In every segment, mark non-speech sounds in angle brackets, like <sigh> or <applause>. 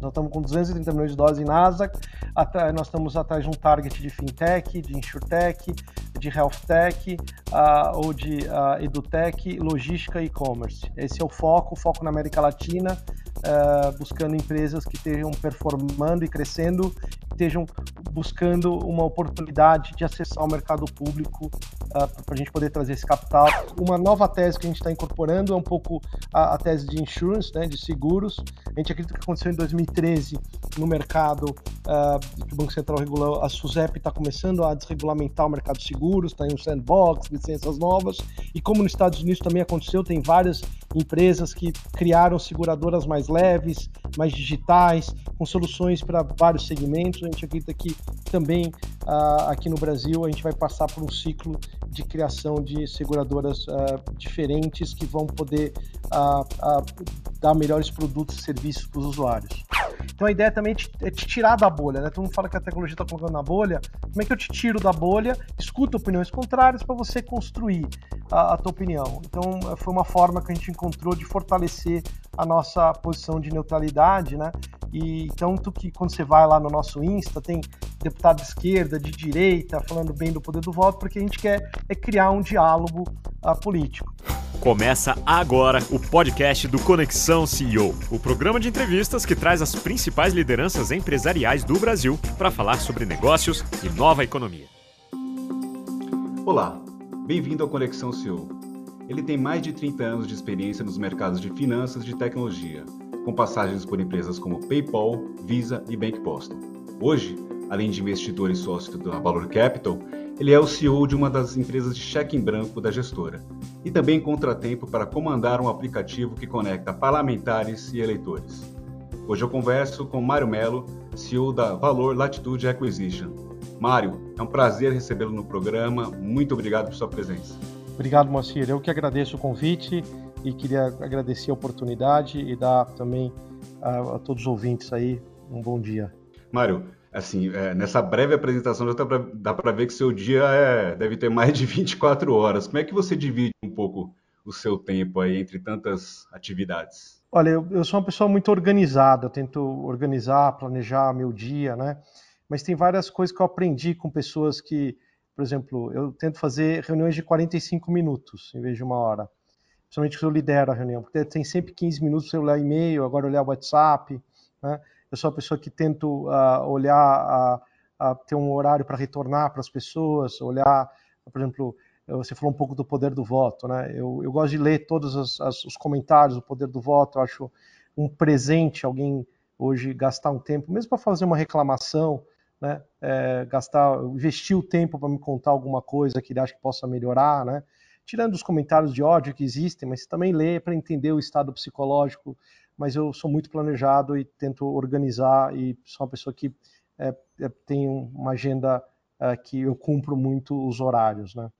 Nós estamos com 230 milhões de dólares em Nasdaq, nós estamos atrás de um target de fintech, de insurtech, de healthtech uh, ou de uh, edutech, logística e e-commerce. Esse é o foco, o foco na América Latina, uh, buscando empresas que estejam performando e crescendo, estejam buscando uma oportunidade de acessar o mercado público uh, para a gente poder trazer esse capital. Uma nova tese que a gente está incorporando é um pouco a, a, tese de insurance, né, de seguros. A gente acredita que aconteceu em 2013 no mercado uh, que o Banco Central regulou, a SUSEP está começando a desregulamentar o mercado de seguros, está em um sandbox, licenças novas, e como nos Estados Unidos também aconteceu, tem várias empresas que criaram seguradoras mais leves, mais digitais, com soluções para vários segmentos. A gente acredita que também uh, aqui no Brasil a gente vai passar por um ciclo de criação de seguradoras uh, diferentes que vão poder uh, dar melhores produtos e serviços para os usuários. Então a ideia também é te, é te, tirar da bolha, né? Todo mundo fala que a tecnologia está colocando na bolha. Como é que eu te tiro da bolha, escuto opiniões contrárias para você construir a, a tua opinião? Então foi uma forma que a gente encontrou de fortalecer a nossa posição de neutralidade, né? E tanto que quando você vai lá no nosso Insta, tem deputado de esquerda, de direita, falando bem do poder do voto, porque a gente quer é criar um diálogo uh, político. Começa agora o podcast do Conexão CEO, o programa de entrevistas que traz as principais lideranças empresariais do Brasil para falar sobre negócios e nova economia. Olá, bem-vindo ao Conexão CEO. Ele tem mais de 30 anos de experiência nos mercados de finanças e de tecnologia com passagens por empresas como PayPal, Visa e Bank Boston. Hoje, além de investidor e sócio da Valor Capital, ele é o CEO de uma das empresas de cheque em branco da gestora e também encontra tempo para comandar um aplicativo que conecta parlamentares e eleitores. Hoje eu converso com Mário Melo, CEO da Valor Latitude Acquisition. Mário, é um prazer recebê-lo no programa. Muito obrigado por sua presença. Obrigado, Moacir. Eu que agradeço o convite e queria agradecer a oportunidade e dar também a, a todos os ouvintes aí um bom dia. Mário, assim, é, nessa breve apresentação já dá para ver que seu dia é, deve ter mais de 24 horas. Como é que você divide um pouco o seu tempo aí entre tantas atividades? Olha, eu, eu sou uma pessoa muito organizada, eu tento organizar, planejar meu dia, né? Mas tem várias coisas que eu aprendi com pessoas que, por exemplo, eu tento fazer reuniões de 45 minutos em vez de uma hora principalmente que eu lidero a reunião, porque tem sempre 15 minutos para olhar e-mail, agora olhar WhatsApp, né? Eu sou a pessoa que tento uh, olhar, uh, uh, ter um horário para retornar para as pessoas, olhar, por exemplo, você falou um pouco do poder do voto, né? Eu, eu gosto de ler todos as, as, os comentários do poder do voto, eu acho um presente alguém hoje gastar um tempo, mesmo para fazer uma reclamação, né? É, gastar, investir o tempo para me contar alguma coisa que ele acha que possa melhorar, né? tirando os comentários de ódio que existem, mas também lê para entender o estado psicológico. Mas eu sou muito planejado e tento organizar e sou uma pessoa que é, é, tem uma agenda é, que eu cumpro muito os horários, né?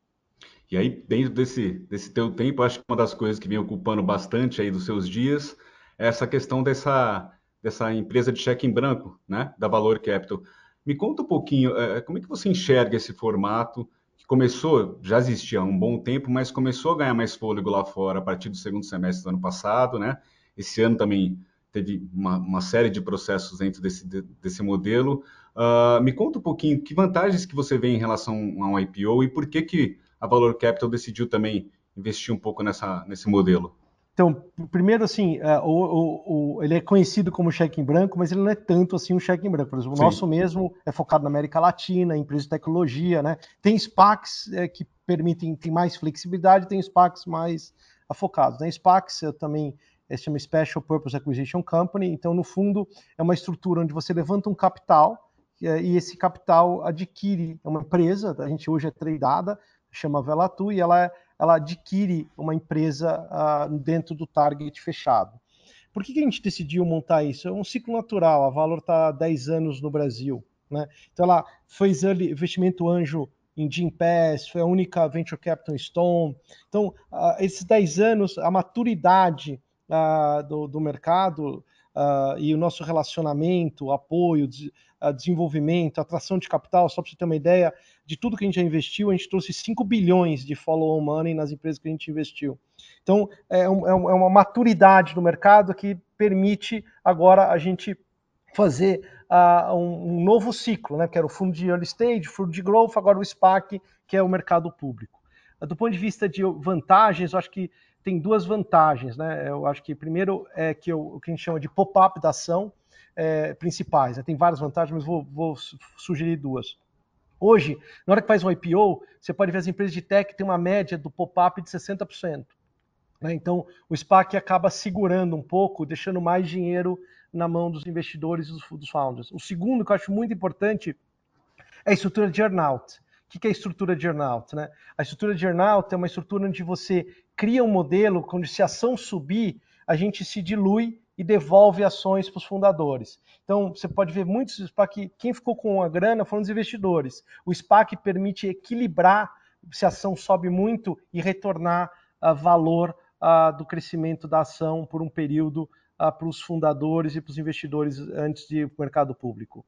E aí, dentro desse, desse teu tempo, acho que uma das coisas que vem ocupando bastante aí dos seus dias é essa questão dessa, dessa empresa de cheque em branco, né, da Valor Capital. Me conta um pouquinho, é, como é que você enxerga esse formato? começou, já existia há um bom tempo, mas começou a ganhar mais fôlego lá fora a partir do segundo semestre do ano passado, né? Esse ano também teve uma, uma série de processos dentro desse, desse modelo. Uh, me conta um pouquinho que vantagens que você vê em relação a um IPO e por que, que a Valor Capital decidiu também investir um pouco nessa, nesse modelo? Então, primeiro, assim, uh, o, o, o, ele é conhecido como cheque em branco, mas ele não é tanto assim um cheque em branco. Por exemplo, o nosso mesmo é focado na América Latina, empresa de tecnologia, né? Tem SPACs é, que permitem, tem mais flexibilidade, tem SPACs mais afocados. Né? SPACs eu também é, chama Special Purpose Acquisition Company, então, no fundo, é uma estrutura onde você levanta um capital é, e esse capital adquire uma empresa, a gente hoje é tradeada, chama Velatu, e ela é ela adquire uma empresa uh, dentro do target fechado. Por que, que, a gente decidiu montar isso? É um ciclo natural, a Valor está há 10 anos no Brasil. Né? Então ela fez investimento anjo em Jim Pass, foi a única Venture Capital Stone. Então, uh, esses 10 anos, a maturidade uh, do, do, mercado uh, e o nosso relacionamento, apoio, des, desenvolvimento, atração de capital, só para você ter uma ideia, de tudo que a gente já investiu, a gente trouxe 5 bilhões de follow-on money nas empresas que a gente investiu. Então, é, um, é, é uma maturidade no mercado que permite agora a gente fazer uh, um, um, novo ciclo, né? que era o fundo de early stage, fundo de growth, agora o SPAC, que é o mercado público. Uh, do ponto de vista de vantagens, eu acho que tem duas vantagens. Né? Eu acho que primeiro é que o que a gente chama de pop-up da ação é, principais. Né? Tem várias vantagens, mas vou, vou sugerir duas. Hoje, na hora que faz um IPO, você pode ver as empresas de tech têm uma média do pop-up de 60%. Né? Então, o SPAC acaba segurando um pouco, deixando mais dinheiro na mão dos investidores e dos, dos founders. O segundo, que eu acho muito importante, é a estrutura de earnout. O que é a estrutura de earnout? Né? A estrutura de earnout é uma estrutura onde você cria um modelo, onde se a ação subir, a gente se dilui e devolve ações para os fundadores. Então, você pode ver muitos SPAC, quem ficou com a grana foram os investidores. O SPAC permite equilibrar se a ação sobe muito e retornar uh, valor uh, do crescimento da ação por um período uh, para os fundadores e para os investidores antes de mercado público.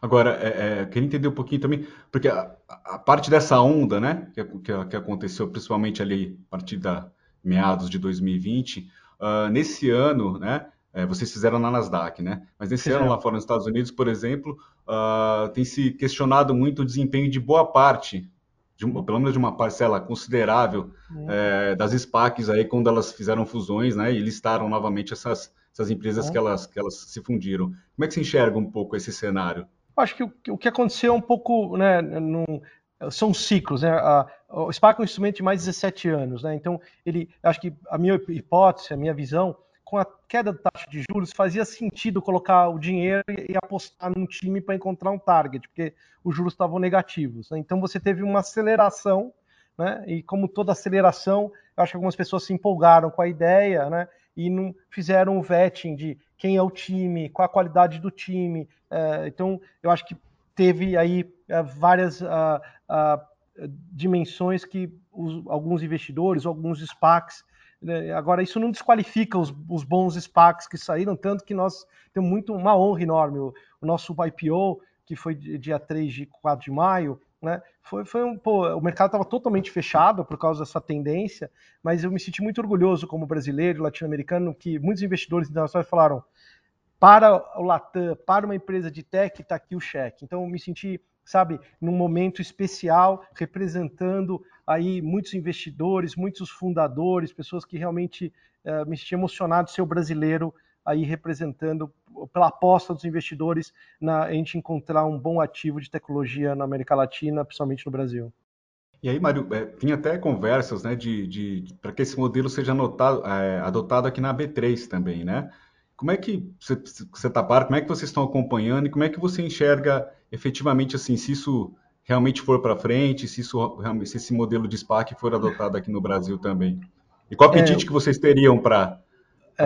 Agora, é, é, queria entender um pouquinho também, porque a, a parte dessa onda, né, que, que, que, aconteceu principalmente ali a partir da meados de 2020, Uh, nesse ano, né, é, vocês fizeram na Nasdaq, né? Mas nesse ano lá fora nos Estados Unidos, por exemplo, uh, tem se questionado muito o desempenho de boa parte, de, pelo menos de uma parcela considerável uhum. é, das SPACs aí quando elas fizeram fusões, né? E listaram novamente essas, essas empresas uhum. que, elas, que elas se fundiram. Como é que se enxerga um pouco esse cenário? Acho que o, que aconteceu é um pouco, né, num, são ciclos, né? o SPAC é um instrumento de mais de 17 anos, né? Então, ele, acho que a minha hipótese, a minha visão, com a queda da taxa de juros, fazia sentido colocar o dinheiro e apostar num time para encontrar um target, porque os juros estavam negativos. Né? Então, você teve uma aceleração, né? E como toda aceleração, acho que algumas pessoas se empolgaram com a ideia, né? E não fizeram o vetting de quem é o time, qual a qualidade do time. É, então, eu acho que teve aí é, várias uh, uh, dimensões que alguns investidores, alguns SPACs, né, agora isso não desqualifica os, os, bons SPACs que saíram, tanto que nós temos muito uma honra enorme. O, o nosso IPO, que foi dia 3 de 4 de maio, né? Foi, foi um, pô, o mercado estava totalmente fechado por causa dessa tendência, mas eu me senti muito orgulhoso como brasileiro, latino-americano, que muitos investidores internacionais falaram: para o Latam, para uma empresa de tech, está aqui o cheque. Então, eu me senti, sabe, num momento especial, representando aí muitos investidores, muitos fundadores, pessoas que realmente uh, me senti emocionado ser o brasileiro aí representando pela aposta dos investidores na a gente encontrar um bom ativo de tecnologia na América Latina, principalmente no Brasil. E aí, Mário, é, tem até conversas né, de, de para que esse modelo seja anotado, é, adotado aqui na B3 também, né? Como é que você está par, como é que vocês estão acompanhando e como é que você enxerga efetivamente assim, se isso realmente for para frente, se, isso, se esse modelo de SPAC for adotado aqui no Brasil também? E qual apetite é, que vocês teriam para é,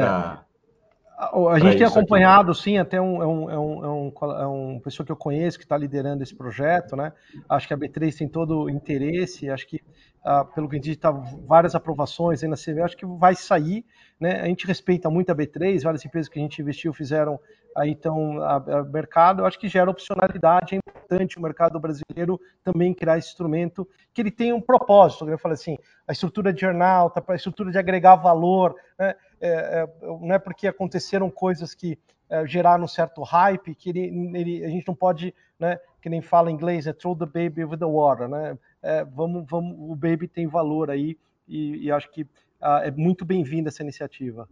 a gente tem acompanhado, aqui. sim, até um, é, um, é, um, é, um, é pessoa que eu conheço que está liderando esse projeto, né? Acho que a B3 tem todo o interesse, acho que, ah, pelo que a gente está várias aprovações aí na CV, acho que vai sair, né? A gente respeita muito a B3, várias empresas que a gente investiu fizeram aí a mercado, eu acho que gera opcionalidade, é importante o mercado brasileiro também criar esse instrumento que ele tem um propósito, eu falei assim, a estrutura de jornal, a estrutura de agregar valor, né? É, é, não é porque aconteceram coisas que é, geraram um certo hype que ele, ele, a gente não pode, né, que nem fala em inglês, é throw the baby with the water, né? É, vamos, vamos, o baby tem valor aí e, e acho que uh, é muito bem-vinda essa iniciativa.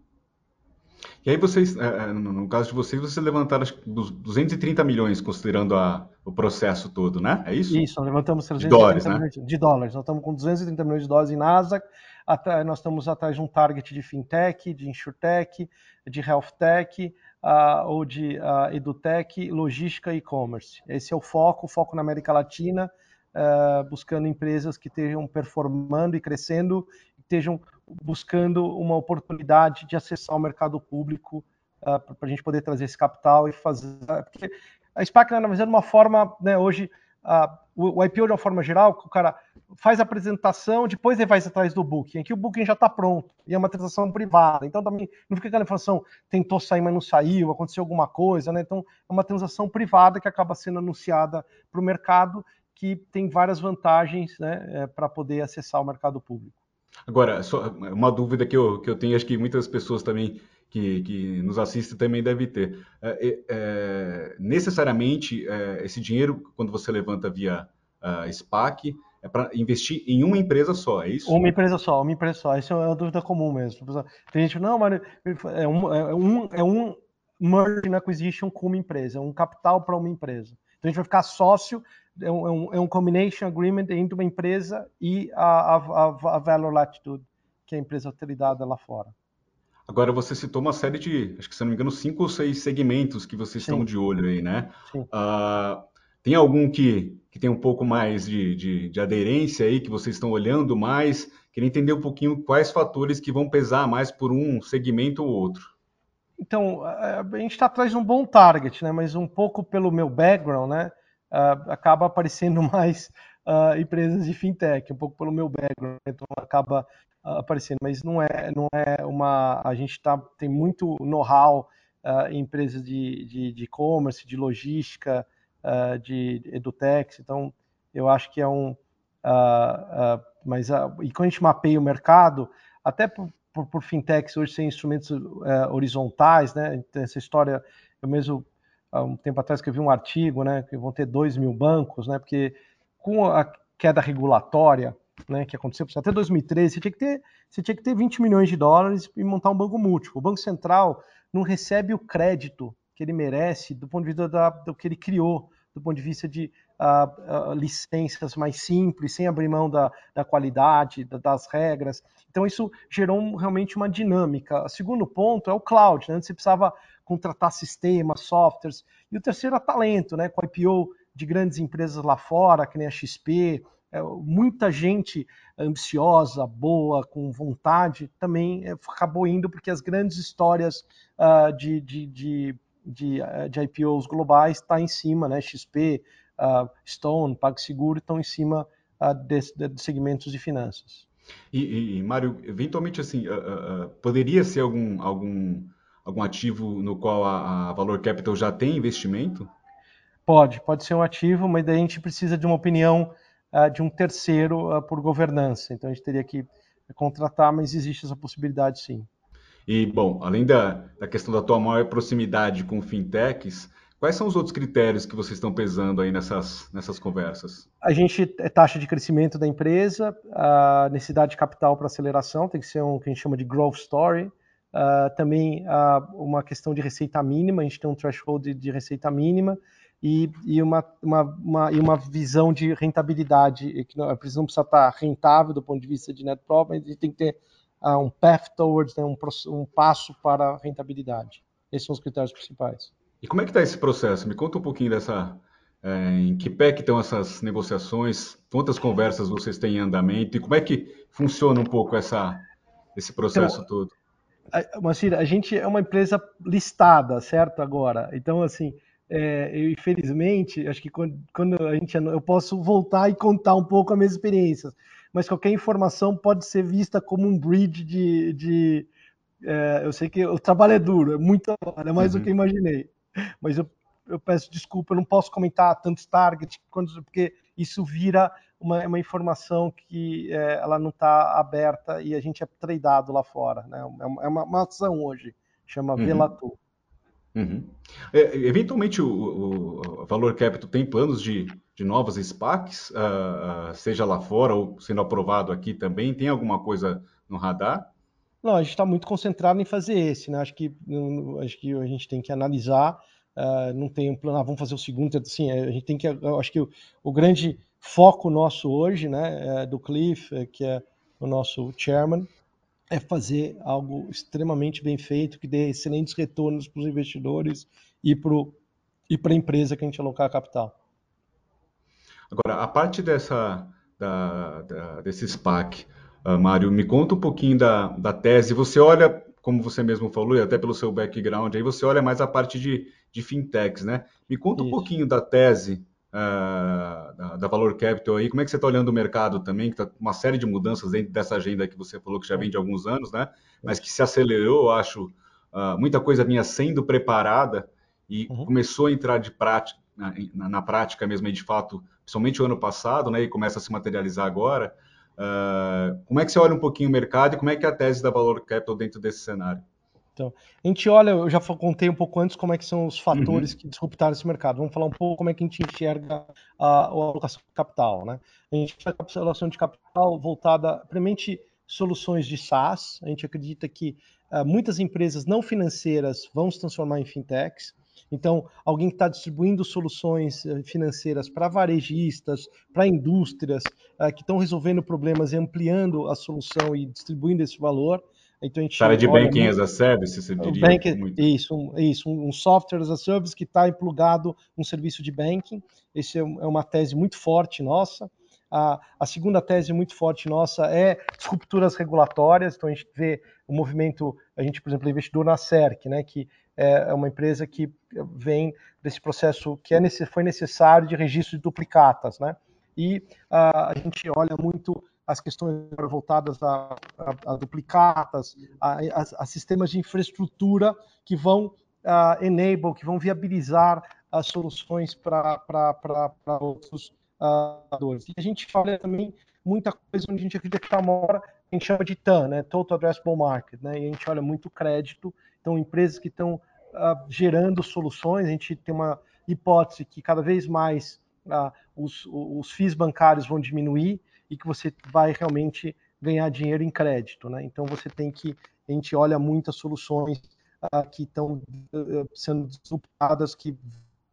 E aí vocês, é, é, no caso de vocês, vocês levantaram acho, 230 milhões, considerando a, o processo todo, né? É isso? Isso, nós levantamos 330 de dólares, né? milhões de dólares. Nós estamos com 230 milhões de dólares em Nasdaq, nós estamos atrás de um target de fintech, de insurtech, de healthtech, uh, ou de uh, edutech, logística e e-commerce. Esse é o foco, o foco na América Latina, uh, buscando empresas que estejam performando e crescendo, estejam buscando uma oportunidade de acessar o mercado público uh, para a gente poder trazer esse capital e fazer. Porque a SPAC, na verdade, é uma forma, né, hoje, uh, o, o, IPO de uma forma geral, o cara faz a apresentação, depois ele vai atrás do booking. Aqui o booking já está pronto e é uma transação privada. Então também não fica aquela informação, tentou sair, mas não saiu, aconteceu alguma coisa, né? Então é uma transação privada que acaba sendo anunciada para o mercado, que tem várias vantagens né, é, para poder acessar o mercado público. Agora, só uma dúvida que eu, que eu tenho, acho que muitas pessoas também que, que nos assiste também deve ter. É, é, necessariamente, é, esse dinheiro, quando você levanta via uh, SPAC, é para investir em uma empresa só, é isso? Uma empresa só, uma empresa só. Isso é uma dúvida comum mesmo. Tem gente, não, mas é um, é um, é um merge acquisition com uma empresa, é um capital para uma empresa. Então a gente vai ficar sócio, é um, é um combination agreement entre uma empresa e a, a, a Valor Latitude, que é a empresa autoridade lá fora. Agora, você citou uma série de, acho que se não me engano, cinco ou seis segmentos que vocês Sim. estão de olho aí, né? Uh, tem algum que, que tem um pouco mais de, de, de, aderência aí, que vocês estão olhando mais? Queria entender um pouquinho quais fatores que vão pesar mais por um segmento ou outro. Então, a gente está atrás de um bom target, né? Mas um pouco pelo meu background, né? Uh, acaba aparecendo <laughs> mais uh, empresas de fintech, um pouco pelo meu background, então acaba aparecendo, mas não é, não é uma. A gente tá, tem muito know-how uh, em empresas de e-commerce, de, de, logística, uh, de edutech, então eu acho que é um. Uh, mas e quando a gente mapeia o mercado, até por, por, por fintechs hoje sem instrumentos horizontais, né? Essa história, eu mesmo há um tempo atrás escrevi um artigo, né? Que vão ter dois mil bancos, né? Porque com a queda regulatória, né, que aconteceu até 2013, você tinha, que ter, você tinha que ter 20 milhões de dólares e montar um banco múltiplo. O Banco Central não recebe o crédito que ele merece do ponto de vista da, do que ele criou, do ponto de vista de uh, uh, licenças mais simples, sem abrir mão da, da qualidade, da, das regras. Então, isso gerou um, realmente uma dinâmica. O segundo ponto é o cloud, né? você precisava contratar sistemas, softwares. E o terceiro é talento, né? com IPO de grandes empresas lá fora, que nem a XP, é, muita gente ambiciosa, boa, com vontade, também é, acabou indo porque as grandes histórias uh, de, de, de, de, uh, de IPOs globais estão tá em cima, né? XP, uh, Stone, PagSeguro estão em cima uh, de, de, segmentos de finanças. E, e Mário, eventualmente assim, poderia ser algum, algum, algum ativo no qual a, a Valor Capital já tem investimento? Pode, pode ser um ativo, mas daí a gente precisa de uma opinião uh, de um terceiro uh, por governança. Então a gente teria que contratar, mas existe essa possibilidade sim. E, bom, além da, da questão da tua maior proximidade com fintechs, quais são os outros critérios que vocês estão pesando aí nessas, nessas conversas? A gente é taxa de crescimento da empresa, a necessidade de capital para aceleração, tem que ser um que a gente chama de growth story. Uh, também uh, uma questão de receita mínima, a gente tem um threshold de, de receita mínima e, e, uma, uma, uma, e uma visão de rentabilidade, que não, a empresa não precisa estar rentável do ponto de vista de net profit, mas a gente tem que ter uh, um path towards, né, um, um passo para a rentabilidade. Esses são os critérios principais. E como é que está esse processo? Me conta um pouquinho dessa, é, em que pé que estão essas negociações, quantas conversas vocês têm em andamento e como é que funciona um pouco essa, esse processo então, todo? Macira, a gente é uma empresa listada, certo, agora. Então, assim, é, eu, infelizmente, acho que quando, quando, a gente eu posso voltar e contar um pouco as minhas experiências, mas qualquer informação pode ser vista como um bridge de, de é, eu sei que o trabalho é duro, é muito é mais uhum. do que eu imaginei, mas eu, eu peço desculpa, eu não posso comentar tantos targets, porque isso vira uma, uma informação que é, ela não está aberta e a gente é tradeado lá fora, né? É uma, é uma ação hoje, chama uhum. Velatur. Uhum. É, eventualmente, o, o, Valor Capital tem planos de, de novas SPACs, uh, seja lá fora ou sendo aprovado aqui também? Tem alguma coisa no radar? Não, a gente está muito concentrado em fazer esse, né? Acho que, acho que a gente tem que analisar, uh, não tem um plano, ah, vamos fazer o segundo, assim, a gente tem que, acho que o, o grande foco nosso hoje, né, é do Cliff, é, que é o nosso chairman, é fazer algo extremamente bem feito, que dê excelentes retornos para os investidores e para e a empresa que a gente alocar capital. Agora, a parte dessa, da, da, desse SPAC, uh, Mário, me conta um pouquinho da, da tese. Você olha, como você mesmo falou, e até pelo seu background, aí você olha mais a parte de, de fintechs, né? Me conta Isso. um pouquinho da tese uh, da, da, Valor Capital aí, como é que você está olhando o mercado também, que está uma série de mudanças dentro dessa agenda que você falou que já vem de alguns anos, né? Mas que se acelerou, acho, uh, muita coisa vinha sendo preparada e uhum. começou a entrar de prática, na, na, na, prática mesmo, aí de fato, principalmente o ano passado, né? E começa a se materializar agora. Uh, como é que você olha um pouquinho o mercado e como é que é a tese da Valor Capital dentro desse cenário? Então, a gente olha, eu já contei um pouco antes como é que são os fatores uhum. que disruptaram esse mercado. Vamos falar um pouco como é que a gente enxerga a, a alocação de capital, né? A gente faz a alocação de capital voltada, primeiramente, soluções de SaaS. A gente acredita que uh, muitas empresas não financeiras vão se transformar em fintechs. Então, alguém que está distribuindo soluções eh, financeiras para varejistas, para indústrias, uh, que estão resolvendo problemas e ampliando a solução e distribuindo esse valor. Então, a gente área de banking as a service, você diria? Bank, muito. Isso, isso, um software as a service que está plugado um serviço de banking. Esse é, é uma tese muito forte nossa. A, a, segunda tese muito forte nossa é rupturas regulatórias. Então a gente vê o movimento, a gente, por exemplo, é investidor na CERC, né, que é, é uma empresa que vem desse processo que é, foi necessário de registro de duplicatas, né? E a, a gente olha muito as questões voltadas a, a, a duplicatas, a, a, sistemas de infraestrutura que vão uh, enable, que vão viabilizar as soluções para outros uh, E a gente fala também muita coisa onde a gente acredita que está mora, a gente chama de TAM, né? Total Addressable Market, né? E a gente olha muito crédito, então empresas que estão uh, gerando soluções, a gente tem uma hipótese que cada vez mais os, os FIIs bancários vão diminuir e que você vai realmente ganhar dinheiro em crédito, né? Então você tem que, a gente olha muitas soluções uh, que estão uh, sendo disruptadas, que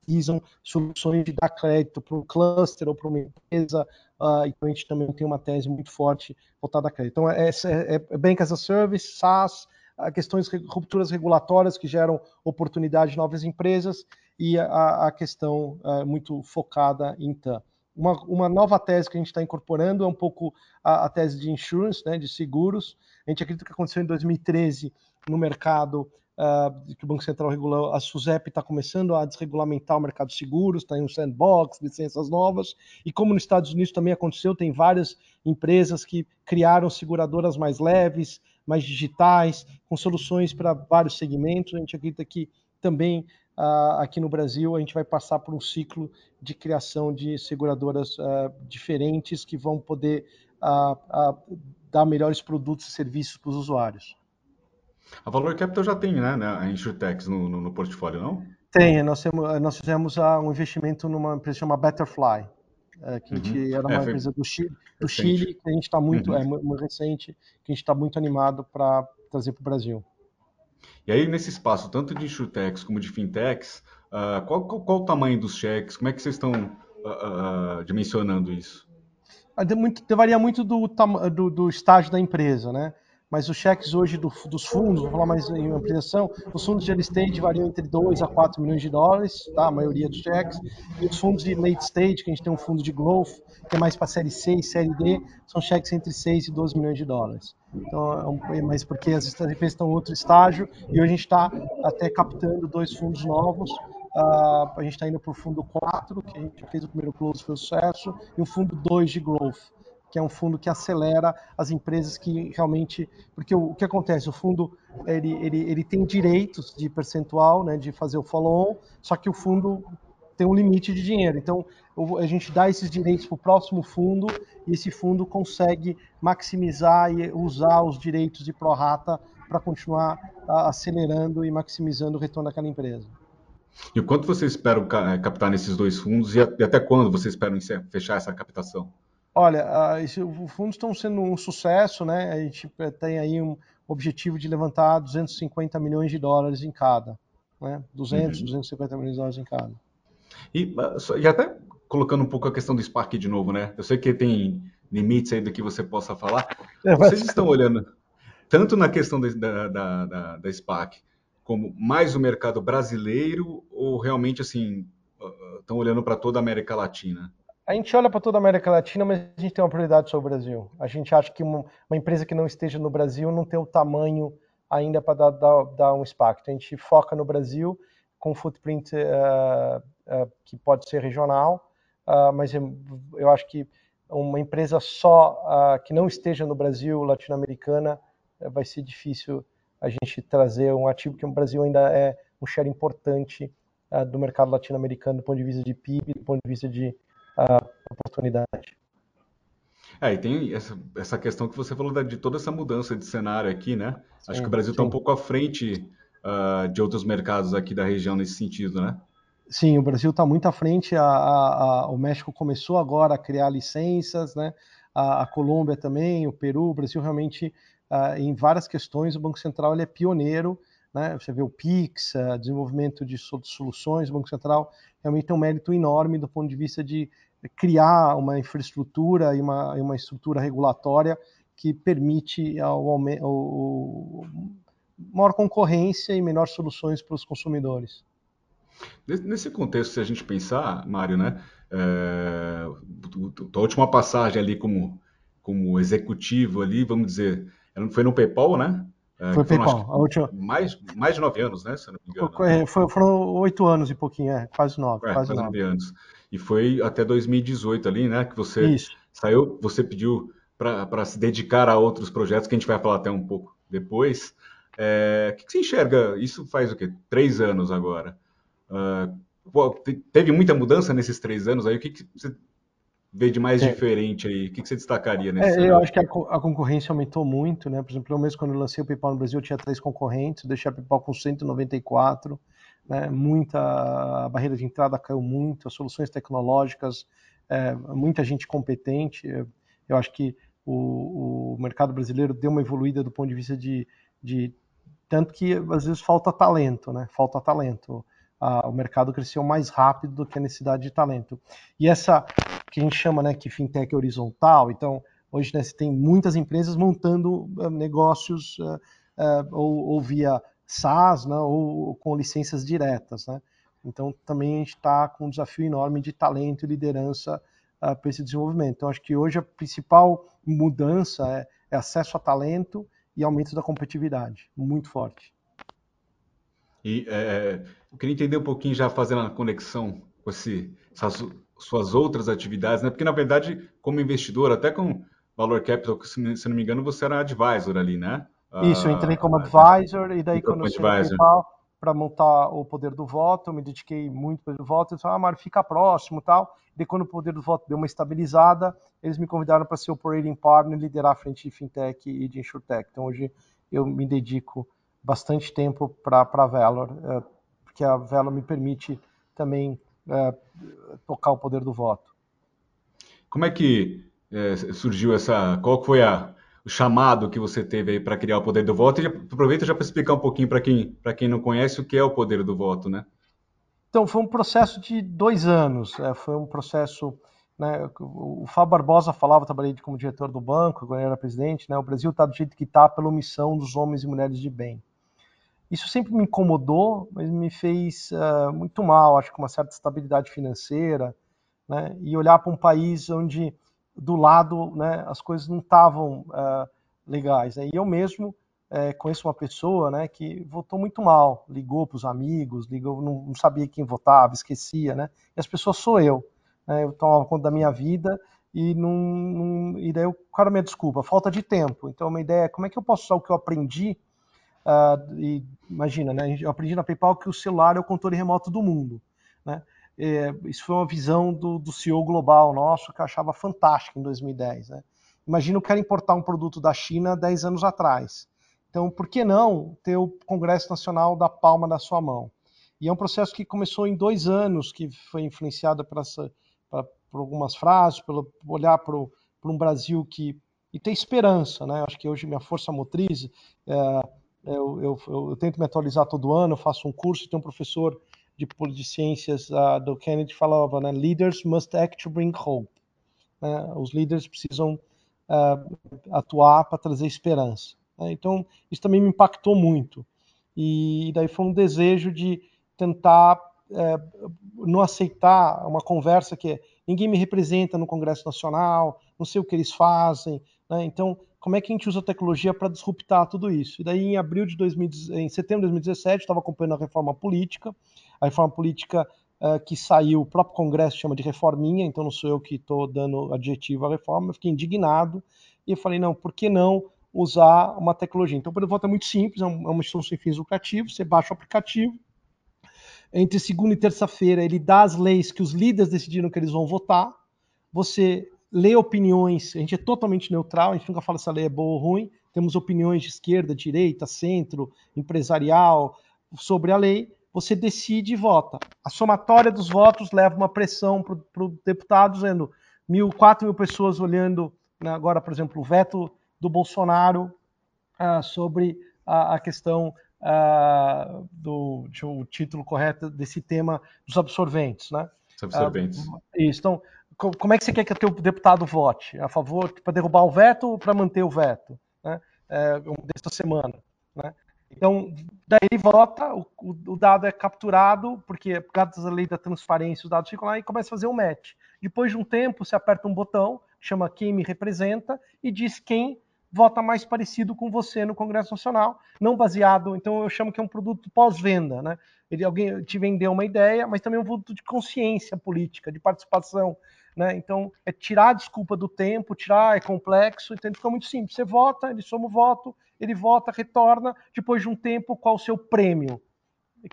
visam soluções de dar crédito para um cluster ou para uma empresa, uh, então a gente também tem uma tese muito forte voltada a crédito. Então, é, é, é Bank as a Service, SaaS, questões rupturas regulatórias que geram oportunidade de novas empresas e a, a questão uh, muito focada em TAM. Uma, uma, nova tese que a gente está incorporando é um pouco a, a, tese de insurance, né, de seguros. A gente acredita que aconteceu em 2013 no mercado uh, que o Banco Central regulou, a SUSEP está começando a desregulamentar o mercado de seguros, está em um sandbox, licenças novas, e como nos Estados Unidos também aconteceu, tem várias empresas que criaram seguradoras mais leves, mais digitais, com soluções para vários segmentos. A gente acredita que também aqui no Brasil a gente vai passar por um ciclo de criação de seguradoras uh, diferentes que vão poder dar melhores produtos e serviços para os usuários. A Valor Capital já tem, né, a Insurtex no, no, no portfólio, não? Tem, nós, temos, nós fizemos um investimento numa empresa chamada Betterfly, é, que gente uhum. era uma é, empresa do Chile, do Chile, que a gente está muito, uhum. é muito recente, que a gente está muito animado para trazer para o Brasil. E aí, nesse espaço, tanto de insurtechs como de fintechs, uh, qual, qual, qual, o tamanho dos cheques? Como é que vocês estão uh, uh, dimensionando isso? Muito, varia muito do, do, do estágio da empresa, né? Mas os cheques hoje do, dos fundos, vou falar mais em ampliação, os fundos de early stage variam entre 2 a 4 milhões de dólares, tá? a maioria dos cheques, e os fundos de late stage, que a gente tem um fundo de growth, que é mais para série C e série D, são cheques entre 6 e 12 milhões de dólares. Então, é, é mas porque as empresas estão em outro estágio, e hoje a gente está até captando dois fundos novos, Uh, a gente está indo para o fundo 4, que a gente fez o primeiro close, foi um sucesso, e o fundo 2 de growth que é um fundo que acelera as empresas que realmente, porque o, o que acontece, o fundo ele, ele, ele tem direitos de percentual, né, de fazer o follow-on, só que o fundo tem um limite de dinheiro. Então a gente dá esses direitos para o próximo fundo e esse fundo consegue maximizar e usar os direitos de prorata para continuar acelerando e maximizando o retorno daquela empresa. E quanto você espera captar nesses dois fundos e até quando você espera fechar essa captação? Olha, os fundos estão sendo um sucesso, né? A gente tem aí um objetivo de levantar 250 milhões de dólares em cada, né? 200, uhum. 250 milhões de dólares em cada. E, e até colocando um pouco a questão do Spark de novo, né? Eu sei que tem limites aí do que você possa falar. É, Vocês estão olhando tanto na questão da, da, da, da Spark como mais o mercado brasileiro ou realmente assim estão olhando para toda a América Latina? A gente olha para toda a América Latina, mas a gente tem uma prioridade sobre o Brasil. A gente acha que uma, uma empresa que não esteja no Brasil não tem o tamanho ainda para dar, dar, dar, um impacto. A gente foca no Brasil com footprint uh, uh, que pode ser regional, uh, mas eu, eu, acho que uma empresa só que não esteja no Brasil, latino-americana, vai ser difícil a gente trazer um ativo que o Brasil ainda é um share importante do mercado latino-americano do ponto de vista de PIB, do ponto de vista de a oportunidade. É, e tem essa, essa questão que você falou de toda essa mudança de cenário aqui, né? Sim, Acho que o Brasil está um pouco à frente uh, de outros mercados aqui da região nesse sentido, né? Sim, o Brasil está muito à frente. A, a, a, o México começou agora a criar licenças, né? A, Colômbia também, o Peru, o Brasil realmente, uh, em várias questões, o Banco Central ele é pioneiro. Né? Você vê o PIX, uh, desenvolvimento de soluções, o Banco Central realmente tem um mérito enorme do ponto de vista de criar uma infraestrutura e uma, uma estrutura regulatória que permite o, o, maior concorrência e melhores soluções para os consumidores. Nesse contexto, se a gente pensar, Mário, né, é, a última passagem ali como, como executivo ali, vamos dizer, foi no PayPal, né? É, foi foram, PayPal, a última... mais, mais de nove anos, né, se não me engano. Foi, foi, foram oito anos e pouquinho, é, quase nove. É, quase, quase nove anos. E foi até 2018 ali, né, que você Isso. saiu, você pediu para se dedicar a outros projetos, que a gente vai falar até um pouco depois. É, o que, que você enxerga? Isso faz o quê? Três anos agora. Uh, teve muita mudança nesses três anos aí. O que, que você vê de mais é. diferente aí? O que, que você destacaria nesse? É, eu acho que a, a, concorrência aumentou muito, né? Por exemplo, eu mesmo quando eu lancei o PayPal no Brasil, eu tinha três concorrentes, eu deixei a PayPal com 194, né? Muita barreira de entrada caiu muito, as soluções tecnológicas, é, muita gente competente. Eu acho que o, o mercado brasileiro deu uma evoluída do ponto de vista de, de tanto que às vezes falta talento, né? Falta talento a, o mercado cresceu mais rápido do que a necessidade de talento. E essa que a gente chama né, que fintech horizontal, então hoje né, você tem muitas empresas montando uh, negócios uh, uh, ou, ou, via SaaS, né, ou, com licenças diretas. Né? Então também a gente está com um desafio enorme de talento e liderança para esse desenvolvimento. Então acho que hoje a principal mudança é, é acesso a talento e aumento da competitividade, muito forte. E é, eu queria entender um pouquinho, já fazendo a conexão com esse, essas suas outras atividades, né? Porque, na verdade, como investidor, até com Valor Capital, se não me engano, você era advisor ali, né? Isso, eu entrei como ah, advisor, e daí quando eu cheguei para montar o poder do voto, eu me dediquei muito para o voto, eu disse, ah, Mário, fica próximo tal. E quando o poder do voto deu uma estabilizada, eles me convidaram para ser operating partner e liderar a frente de fintech e de insurtech. Então hoje eu me dedico bastante tempo para a Valor, é, porque a Valor me permite também é, tocar o poder do voto. Como é que é, surgiu essa. Qual foi a, o chamado que você teve aí para criar o poder do voto? E aproveita já para explicar um pouquinho para quem, quem não conhece o que é o poder do voto, né? Então, foi um processo de dois anos. É, foi um processo. Né, o Fábio Barbosa falava, eu trabalhei como diretor do banco, quando era presidente. Né, o Brasil está do jeito que está pela omissão dos homens e mulheres de bem. Isso sempre me incomodou, mas me fez uh, muito mal, acho que uma certa estabilidade financeira, né? E olhar para um país onde do lado, né, as coisas não estavam uh, legais. Né? E eu mesmo uh, conheço uma pessoa, né, que votou muito mal, ligou para os amigos, ligou, não, não, sabia quem votava, esquecia, né? E as pessoas sou eu, né? Eu tomava conta da minha vida e não, não e daí o cara me desculpa, falta de tempo. Então uma ideia é como é que eu posso usar o que eu aprendi Uh, e imagina, né? Eu aprendi na PayPal que o celular é o controle remoto do mundo, né? É, isso foi uma visão do, do CEO global nosso que eu achava fantástico em 2010, né? Imagina eu quero importar um produto da China 10 anos atrás. Então, por que não ter o Congresso Nacional da palma da sua mão? E é um processo que começou em dois anos, que foi influenciado por, essa, por algumas frases, pelo olhar para um Brasil que e ter esperança, né? Acho que hoje minha força motriz é, eu, eu, eu, tento me atualizar todo ano, eu faço um curso, tem um professor de, de ciências uh, do Kennedy falava, né, leaders must act to bring hope. Né? Os líderes precisam uh, atuar para trazer esperança. Né? Então, isso também me impactou muito. E daí foi um desejo de tentar uh, não aceitar uma conversa que ninguém me representa no Congresso Nacional, não sei o que eles fazem. Né? Então, como é que a gente usa a tecnologia para disruptar tudo isso. E daí, em abril de 2000, em setembro de 2017, estava acompanhando a reforma política, a reforma política uh, que saiu, o próprio Congresso chama de reforminha, então não sou eu que estou dando adjetivo à reforma, eu fiquei indignado e falei, não, por que não usar uma tecnologia? Então, o voto é muito simples, é, é uma instituição sem fins lucrativos, você baixa o aplicativo, entre segunda e terça-feira ele dá as leis que os líderes decidiram que eles vão votar, você lê opiniões, a gente é totalmente neutral, a gente nunca fala se a lei é boa ou ruim, temos opiniões de esquerda, direita, centro, empresarial sobre a lei, você decide e vota. A somatória dos votos leva uma pressão para o deputado, dizendo mil, quatro mil pessoas olhando né, agora, por exemplo, o veto do Bolsonaro uh, sobre a, a questão uh, do o título correto desse tema dos absorventes, né? Os absorventes. Uh, isso. Então, como é que você quer que o teu deputado vote? A favor para derrubar o veto ou para manter o veto? Né? É, desta semana. Né? Então, daí ele vota, o, o, dado é capturado, porque por causa da lei da transparência, os dados ficam lá e começa a fazer um match. Depois de um tempo, você aperta um botão, chama quem me representa, e diz quem vota mais parecido com você no Congresso Nacional, não baseado, então eu chamo que é um produto pós-venda, né? Ele, alguém te vendeu uma ideia, mas também um produto de consciência política, de participação, né? Então, é tirar a desculpa do tempo, tirar, é complexo, então fica muito simples. Você vota, ele soma o voto, ele vota, retorna, depois de um tempo, qual o seu prêmio?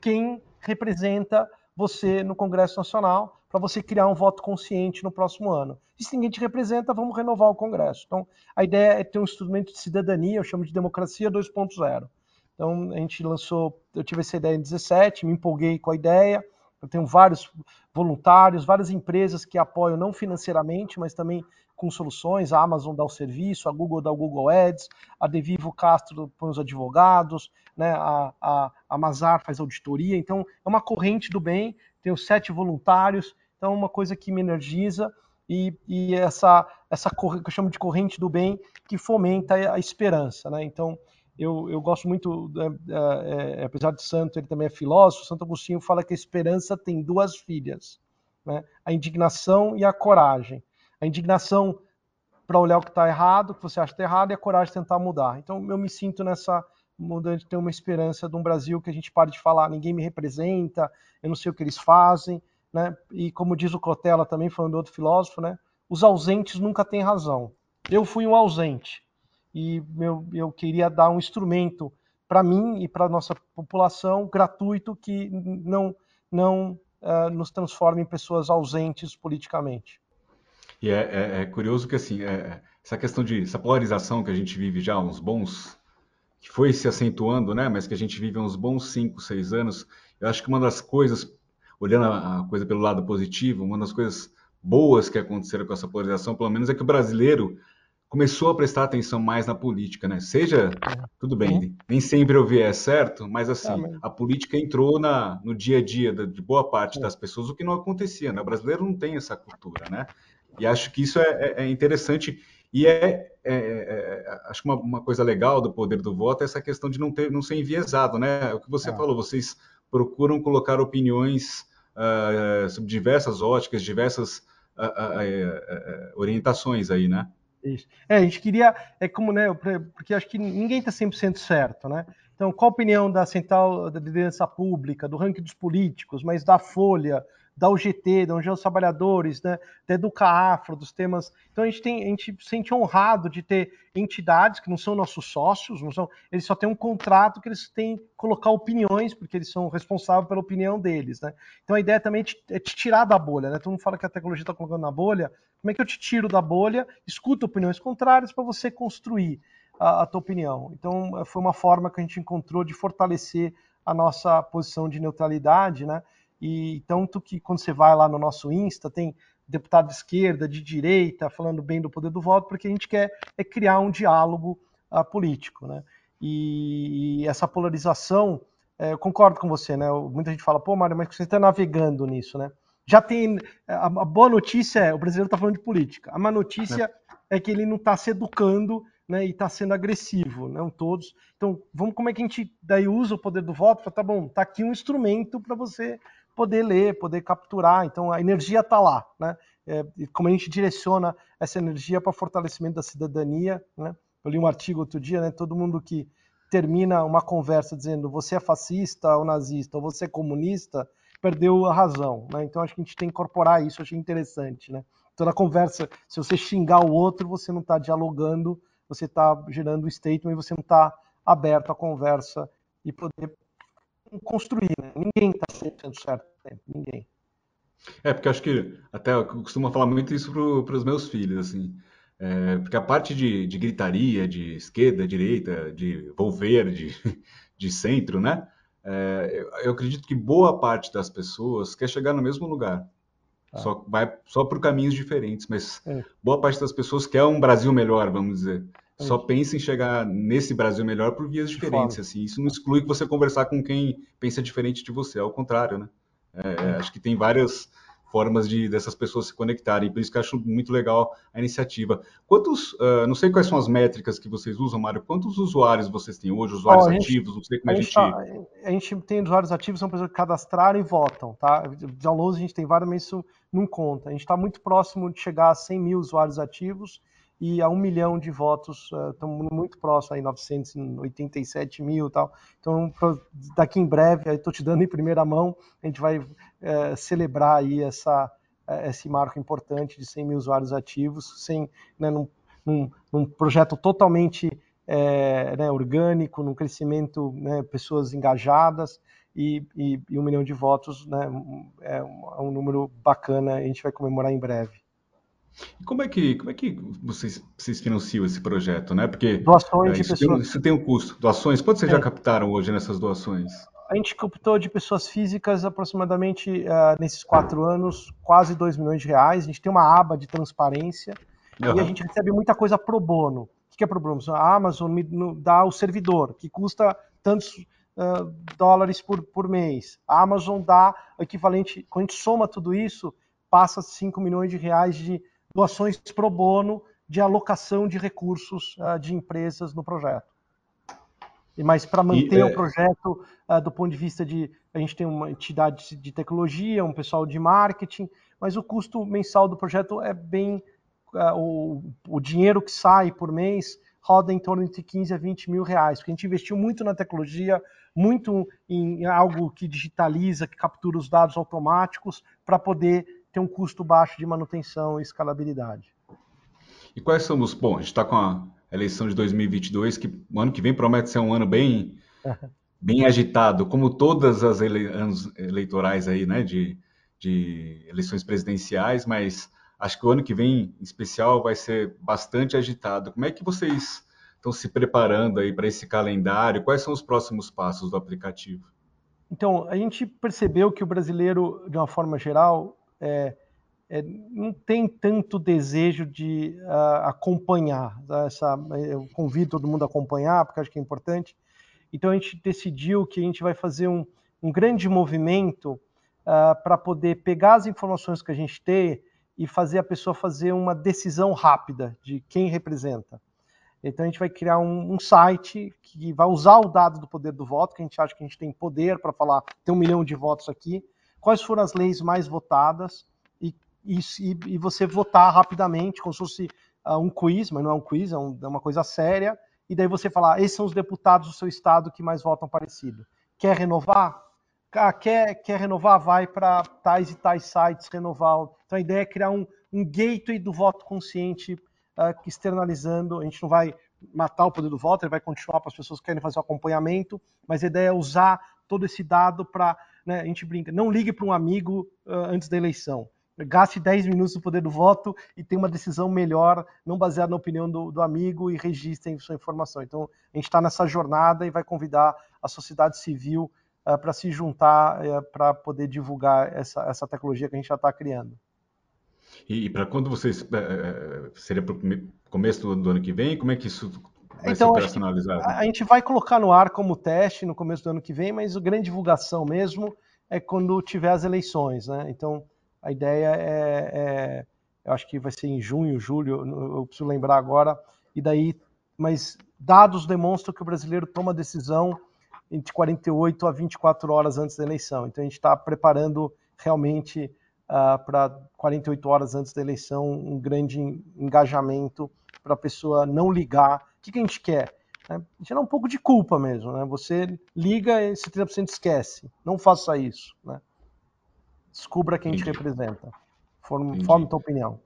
Quem representa você no Congresso Nacional para você criar um voto consciente no próximo ano. E se ninguém te representa, vamos renovar o Congresso. Então, a ideia é ter um instrumento de cidadania, eu chamo de democracia 2.0. Então, a gente lançou, eu tive essa ideia em 17, me empolguei com a ideia, eu tenho vários voluntários, várias empresas que apoiam não financeiramente, mas também com soluções. A Amazon dá o serviço, a Google dá o Google Ads, a Devivo Castro põe os advogados, né? a, a, a Mazar faz auditoria. Então, é uma corrente do bem. Tenho sete voluntários, então é uma coisa que me energiza e, e essa, essa que eu chamo de corrente do bem que fomenta a esperança. Né? Então, eu, eu gosto muito, é, é, apesar de santo, ele também é filósofo, Santo Agostinho fala que a esperança tem duas filhas, né? a indignação e a coragem. A indignação para olhar o que está errado, o que você acha que está errado, e a coragem de tentar mudar. Então eu me sinto nessa mudança de ter uma esperança de um Brasil que a gente pare de falar, ninguém me representa, eu não sei o que eles fazem, né? E como diz o Cotella também, falando outro filósofo, né? Os ausentes nunca têm razão. Eu fui um ausente e eu, eu queria dar um instrumento para mim e para nossa população gratuito que não, não uh, nos transforme em pessoas ausentes politicamente. E é, é, é curioso que assim, é, essa questão de essa polarização que a gente vive já há uns bons, que foi se acentuando, né? Mas que a gente vive há uns bons 5, 6 anos, eu acho que uma das coisas, olhando a coisa pelo lado positivo, uma das coisas boas que aconteceram com essa polarização, pelo menos, é que o brasileiro começou a prestar atenção mais na política, né? Seja, tudo bem, nem sempre o viés certo, mas assim, a política entrou na, no dia a dia de boa parte das pessoas, o que não acontecia, né? O brasileiro não tem essa cultura, né? E acho que isso é, é, é interessante e é, é, é acho que uma, uma, coisa legal do poder do voto é essa questão de não ter, não ser enviesado, né? O que você falou, vocês procuram colocar opiniões uh, sobre diversas óticas, diversas uh, uh, orientações aí, né? Isso. É, a gente queria, é como, né, porque acho que ninguém está 100% certo, né? Então, qual a opinião da Central da Liderança Pública, do ranking dos políticos, mas da Folha, da UGT, da União dos Trabalhadores, né, da Educa Afro, dos temas. Então a gente tem, a gente se sente honrado de ter entidades que não são nossos sócios, não são, eles só têm um contrato que eles têm que colocar opiniões, porque eles são responsáveis pela opinião deles, né? Então a ideia também é te, é te tirar da bolha, né? Todo mundo fala que a tecnologia está colocando na bolha. Como é que eu te tiro da bolha, escuto opiniões contrárias para você construir a, a tua opinião? Então foi uma forma que a gente encontrou de fortalecer a nossa posição de neutralidade, né? E tanto que quando você vai lá no nosso Insta, tem deputado de esquerda, de direita, falando bem do poder do voto, porque a gente quer é criar um diálogo uh, político, né? E, e essa polarização, é, eu concordo com você, né? Muita gente fala, pô, Mário, mas você está navegando nisso, né? Já tem. A, a, boa notícia é o brasileiro está falando de política. A má notícia é, é que ele não está se educando né, e está sendo agressivo, não todos. Então, vamos como é que a gente daí usa o poder do voto? Fala, tá bom, tá aqui um instrumento para você poder ler, poder capturar. Então a energia está lá, né? É, como a gente direciona essa energia para fortalecimento da cidadania, né? Eu li um artigo outro dia, né? Todo mundo que termina uma conversa dizendo você é fascista ou nazista ou você é comunista perdeu a razão, né? Então acho que a gente tem que incorporar isso, achei interessante, né? Toda conversa, se você xingar o outro, você não está dialogando, você está gerando statement e você não está aberto à conversa e poder construir. Né? Ninguém está 100% certo, né? ninguém. É, porque acho que até eu costumo falar muito isso para os meus filhos, assim. É, porque a parte de, de, gritaria, de esquerda, direita, de volver, de, <laughs> de centro, né? É, eu acredito que boa parte das pessoas quer chegar no mesmo lugar. Ah. Só vai só por caminhos diferentes, mas é. boa parte das pessoas quer um Brasil melhor, vamos dizer. Só pensa em chegar nesse Brasil melhor por vias diferentes, assim. Isso não exclui que você conversar com quem pensa diferente de você, ao contrário, né? É, é. acho que tem várias formas de dessas pessoas se conectarem. Por isso que eu acho muito legal a iniciativa. Quantos, uh, não sei quais são as métricas que vocês usam, Mário, quantos usuários vocês têm hoje, usuários oh, gente, ativos, não sei como é a gente... Tá, a gente tem usuários ativos, são pessoas que cadastraram e votam, tá? Downloads a gente tem vários, mas isso não conta. A gente está muito próximo de chegar a 100 mil usuários ativos e a um milhão de votos, estamos uh, muito próximo aí, 987 mil e tal. Então, daqui em breve, estou te dando em primeira mão, a gente vai uh, celebrar aí essa, uh, esse marco importante de 100 mil usuários ativos, sem, né, num, num, num projeto totalmente é, né, orgânico, num crescimento, né, pessoas engajadas, e, e, e, um milhão de votos né, é um, é um número bacana, a gente vai comemorar em breve. E como é que, como é que vocês, vocês financiam esse projeto, né? Porque doações é, de isso, pessoas... tem, isso tem um custo. Doações, quanto vocês é. já captaram hoje nessas doações? A gente captou de pessoas físicas aproximadamente uh, nesses quatro anos quase 2 milhões de reais. A gente tem uma aba de transparência uhum. e a gente recebe muita coisa pro bono. O que é pro bono? A Amazon me dá o servidor, que custa tantos uh, dólares por, por mês. A Amazon dá o equivalente, quando a gente soma tudo isso, passa 5 milhões de reais de doações pro bono de alocação de recursos uh, de empresas no projeto. E Mas para manter e, é... o projeto uh, do ponto de vista de. A gente tem uma entidade de tecnologia, um pessoal de marketing, mas o custo mensal do projeto é bem. Uh, o, o dinheiro que sai por mês roda em torno de 15 a 20 mil reais, porque a gente investiu muito na tecnologia, muito em algo que digitaliza, que captura os dados automáticos, para poder ter um custo baixo de manutenção e escalabilidade. E quais são os. Bom, a gente está com a eleição de 2022, que o ano que vem promete ser um ano bem, <laughs> bem agitado, como todas as ele, anos eleitorais aí, né, de, de eleições presidenciais, mas acho que o ano que vem, em especial, vai ser bastante agitado. Como é que vocês estão se preparando aí para esse calendário? Quais são os próximos passos do aplicativo? Então, a gente percebeu que o brasileiro, de uma forma geral, é, é, não tem tanto desejo de uh, acompanhar. Tá? Essa, eu convido todo mundo a acompanhar, porque acho que é importante. Então a gente decidiu que a gente vai fazer um, um grande movimento uh, para poder pegar as informações que a gente tem e fazer a pessoa fazer uma decisão rápida de quem representa. Então a gente vai criar um, um, site que vai usar o dado do poder do voto, que a gente acha que a gente tem poder para falar, tem um milhão de votos aqui, quais foram as leis mais votadas e, e, e você votar rapidamente, como se fosse uh, um quiz, mas não é um quiz, é, um, é, uma coisa séria, e daí você falar, esses são os deputados do seu estado que mais votam parecido. Quer renovar? Ah, quer, quer renovar? Vai para tais e tais sites renovar. Então a ideia é criar um, um gateway do voto consciente uh, externalizando, a gente não vai matar o poder do voto, ele vai continuar para as pessoas que querem fazer o acompanhamento, mas a ideia é usar todo esse dado para né, a gente brinca, não ligue para um amigo uh, antes da eleição. Gaste 10 minutos no poder do voto e tenha uma decisão melhor, não baseada na opinião do, do amigo e registre sua informação. Então, a gente está nessa jornada e vai convidar a sociedade civil uh, para se juntar uh, para poder divulgar essa, essa tecnologia que a gente já está criando. E, para quando vocês. Uh, seria para o começo do, do ano que vem? Como é que isso vai então? A, a gente vai colocar no ar como teste no começo do ano que vem, mas a grande divulgação mesmo é quando tiver as eleições, né? Então, a ideia é, é, eu acho que vai ser em junho, julho, eu preciso lembrar agora, e daí, mas dados demonstram que o brasileiro toma decisão entre 48 a 24 horas antes da eleição. Então, a gente está preparando realmente uh, para 48 horas antes da eleição um grande engajamento para a pessoa não ligar que, que a gente quer? É, gerar um pouco de culpa mesmo, né? Você liga e esse 30% esquece. Não faça isso, né? Descubra quem Entendi. te representa. Forme, forme tua opinião.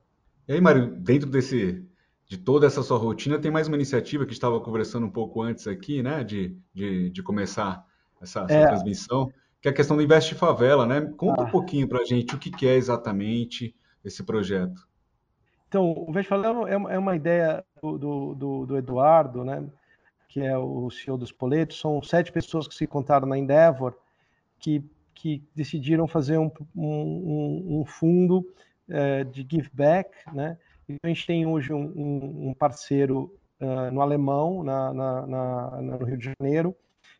E aí, Mário, dentro desse, de toda essa sua rotina, tem mais uma iniciativa que estava conversando um pouco antes aqui, né? De, de, de começar essa, essa é, transmissão, que é a questão do Investe Favela, né? Conta ah. um pouquinho para a gente o que, que é exatamente esse projeto. Então, o Investe Favela é, é uma ideia do, do, do, Eduardo, né? Que é o CEO dos Poletos. São sete pessoas que se encontraram na Endeavor que, que decidiram fazer um, um, um fundo é, de give back, né? Então, a gente tem hoje um, um parceiro uh, no alemão, na, na, na, no Rio de Janeiro,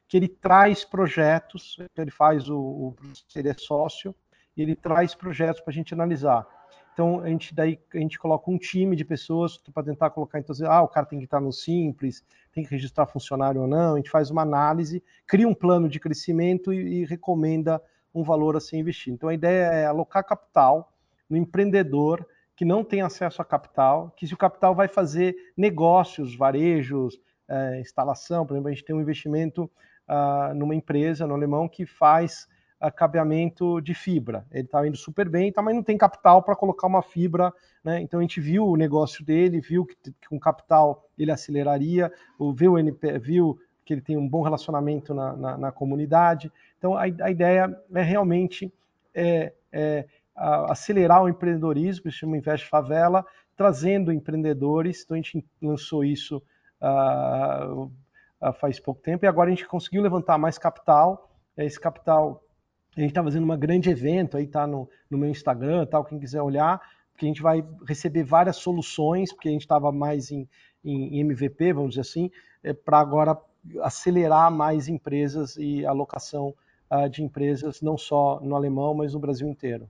que ele traz projetos, ele faz o, o ele é sócio, e ele traz projetos para a gente analisar. Então a gente daí a gente coloca um time de pessoas para tentar colocar então ah o cara tem que estar no simples, tem que registrar funcionário ou não. A gente faz uma análise, cria um plano de crescimento e, e recomenda um valor a ser investido. Então a ideia é alocar capital no empreendedor que não tem acesso a capital, que se o capital vai fazer negócios, varejos, é, instalação, por exemplo, a gente tem um investimento uh, numa empresa no alemão que faz acabeamento de fibra. Ele está indo super bem, tá, mas não tem capital para colocar uma fibra. Né? Então a gente viu o negócio dele, viu que, que com capital ele aceleraria, viu, NP, viu que ele tem um bom relacionamento na, na, na comunidade. Então a, a, ideia é realmente é, é, acelerar o empreendedorismo, se chama Invest Favela, trazendo empreendedores. Então a gente lançou isso uh, faz pouco tempo, e agora a gente conseguiu levantar mais capital. Esse capital, a gente está fazendo um grande evento, aí está no, no meu Instagram, tal, quem quiser olhar, porque a gente vai receber várias soluções, porque a gente estava mais em, em, em, MVP, vamos dizer assim, é, para agora acelerar mais empresas e alocação uh, de empresas, não só no alemão, mas no Brasil inteiro.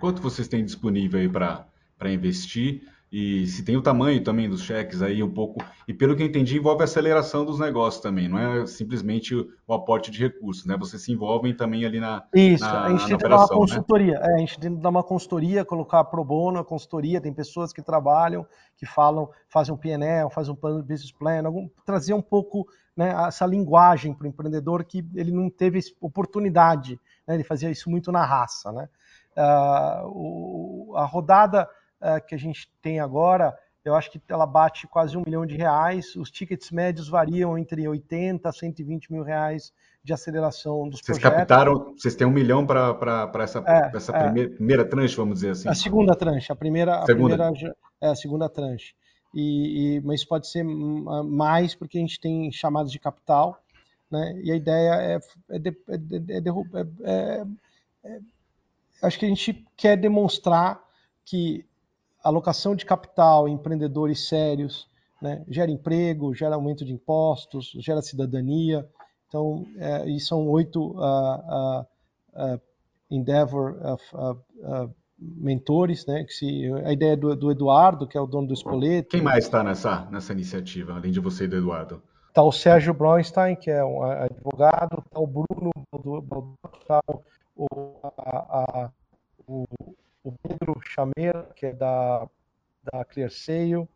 Quanto vocês têm disponível aí para investir? E se tem o tamanho também dos cheques aí um pouco, e pelo que eu entendi, envolve a aceleração dos negócios também, não é simplesmente o, aporte de recursos, né? Vocês se envolvem também ali na Isso, na, a gente tenta dar uma né? consultoria, né? é, a gente tenta dar uma consultoria, colocar pro bono, a consultoria, tem pessoas que trabalham, que falam, fazem um PNL, fazem um plano de business plan, algum, trazer um pouco né, essa linguagem para o empreendedor que ele não teve oportunidade, né? ele fazia isso muito na raça, né? Uh, o, a rodada uh, que a gente tem agora, eu acho que ela bate quase um milhão de reais. Os tickets médios variam entre 80 a 120 mil reais de aceleração dos vocês projetos. captaram, vocês têm um milhão para essa, é, essa é. Primeira, primeira, tranche, vamos dizer assim? A segunda tranche, a primeira, segunda. a primeira é a segunda tranche. E, e, mas pode ser mais porque a gente tem chamadas de capital, né? E a ideia é, é, de, é, é, é acho que a gente quer demonstrar que alocação de capital em empreendedores sérios, né, gera emprego, gera aumento de impostos, gera cidadania. Então, é, e são oito uh, uh, uh, Endeavor mentores, né? Que se, a ideia do, do, Eduardo, que é o dono do Espoleto. Quem mais está nessa, nessa iniciativa, além de você e do Eduardo? Está o Sérgio Bronstein, que é um advogado, está o Bruno, está o, a, a, o o Pedro Chameira, que é da, da ClearSale, uh,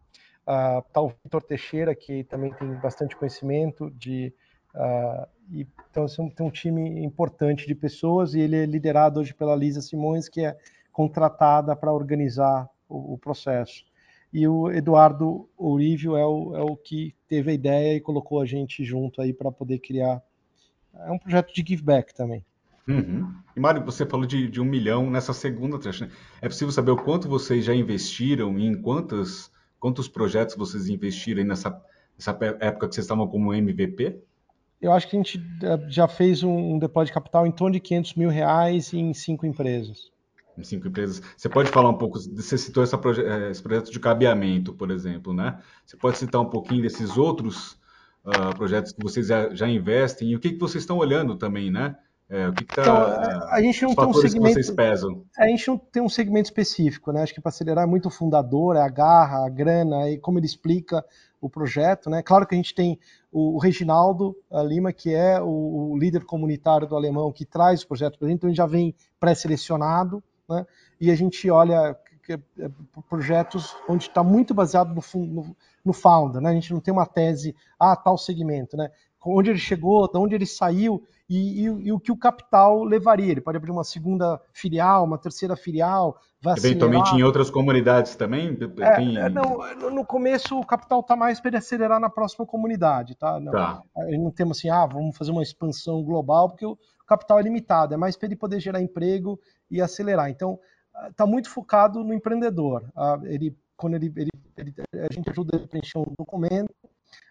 tá o Vitor Teixeira, que também tem bastante conhecimento de uh, e, então assim, tem um time importante de pessoas e ele é liderado hoje pela Lisa Simões, que é contratada para organizar o, o, processo. E o Eduardo Ourívio é o, é o que teve a ideia e colocou a gente junto aí para poder criar. É um projeto de give back também. Uhum. E Mário, você falou de, de, um milhão nessa segunda tranche. Né? É possível saber o quanto vocês já investiram e em quantos, quantos projetos vocês investiram nessa, nessa época que vocês estavam como MVP? Eu acho que a gente eh, já fez um deploy de capital em torno de 500 mil reais em cinco empresas. Em cinco empresas. Você pode falar um pouco, você citou proje eh, esse projeto de cabeamento, por exemplo, né? Você pode citar um pouquinho desses outros uh, projetos que vocês já, já investem e o que, que vocês estão olhando também, né? É, o que, que tá, então, a gente não tem um segmento. A gente não tem um segmento específico, né? Acho que para acelerar é muito fundador, é a garra, a grana, e como ele explica o projeto, né? Claro que a gente tem o, o Reginaldo Lima, que é o, o, líder comunitário do alemão, que traz o projeto para a gente, então ele já vem pré-selecionado, né? E a gente olha é, projetos onde está muito baseado no, no, no founder, né? A gente não tem uma tese, ah, tal segmento, né? Onde ele chegou, de onde ele saiu e, e, e, o que o capital levaria. Ele pode abrir uma segunda filial, uma terceira filial. Eventualmente em outras comunidades também? É, Tem... É, não, no começo o capital está mais para acelerar na próxima comunidade. Tá? Não, tá. Não temos assim, ah, vamos fazer uma expansão global, porque o capital é limitado, é mais para ele poder gerar emprego e acelerar. Então, está muito focado no empreendedor. Uh, ele, quando ele, ele, ele, a gente ajuda ele a preencher um documento,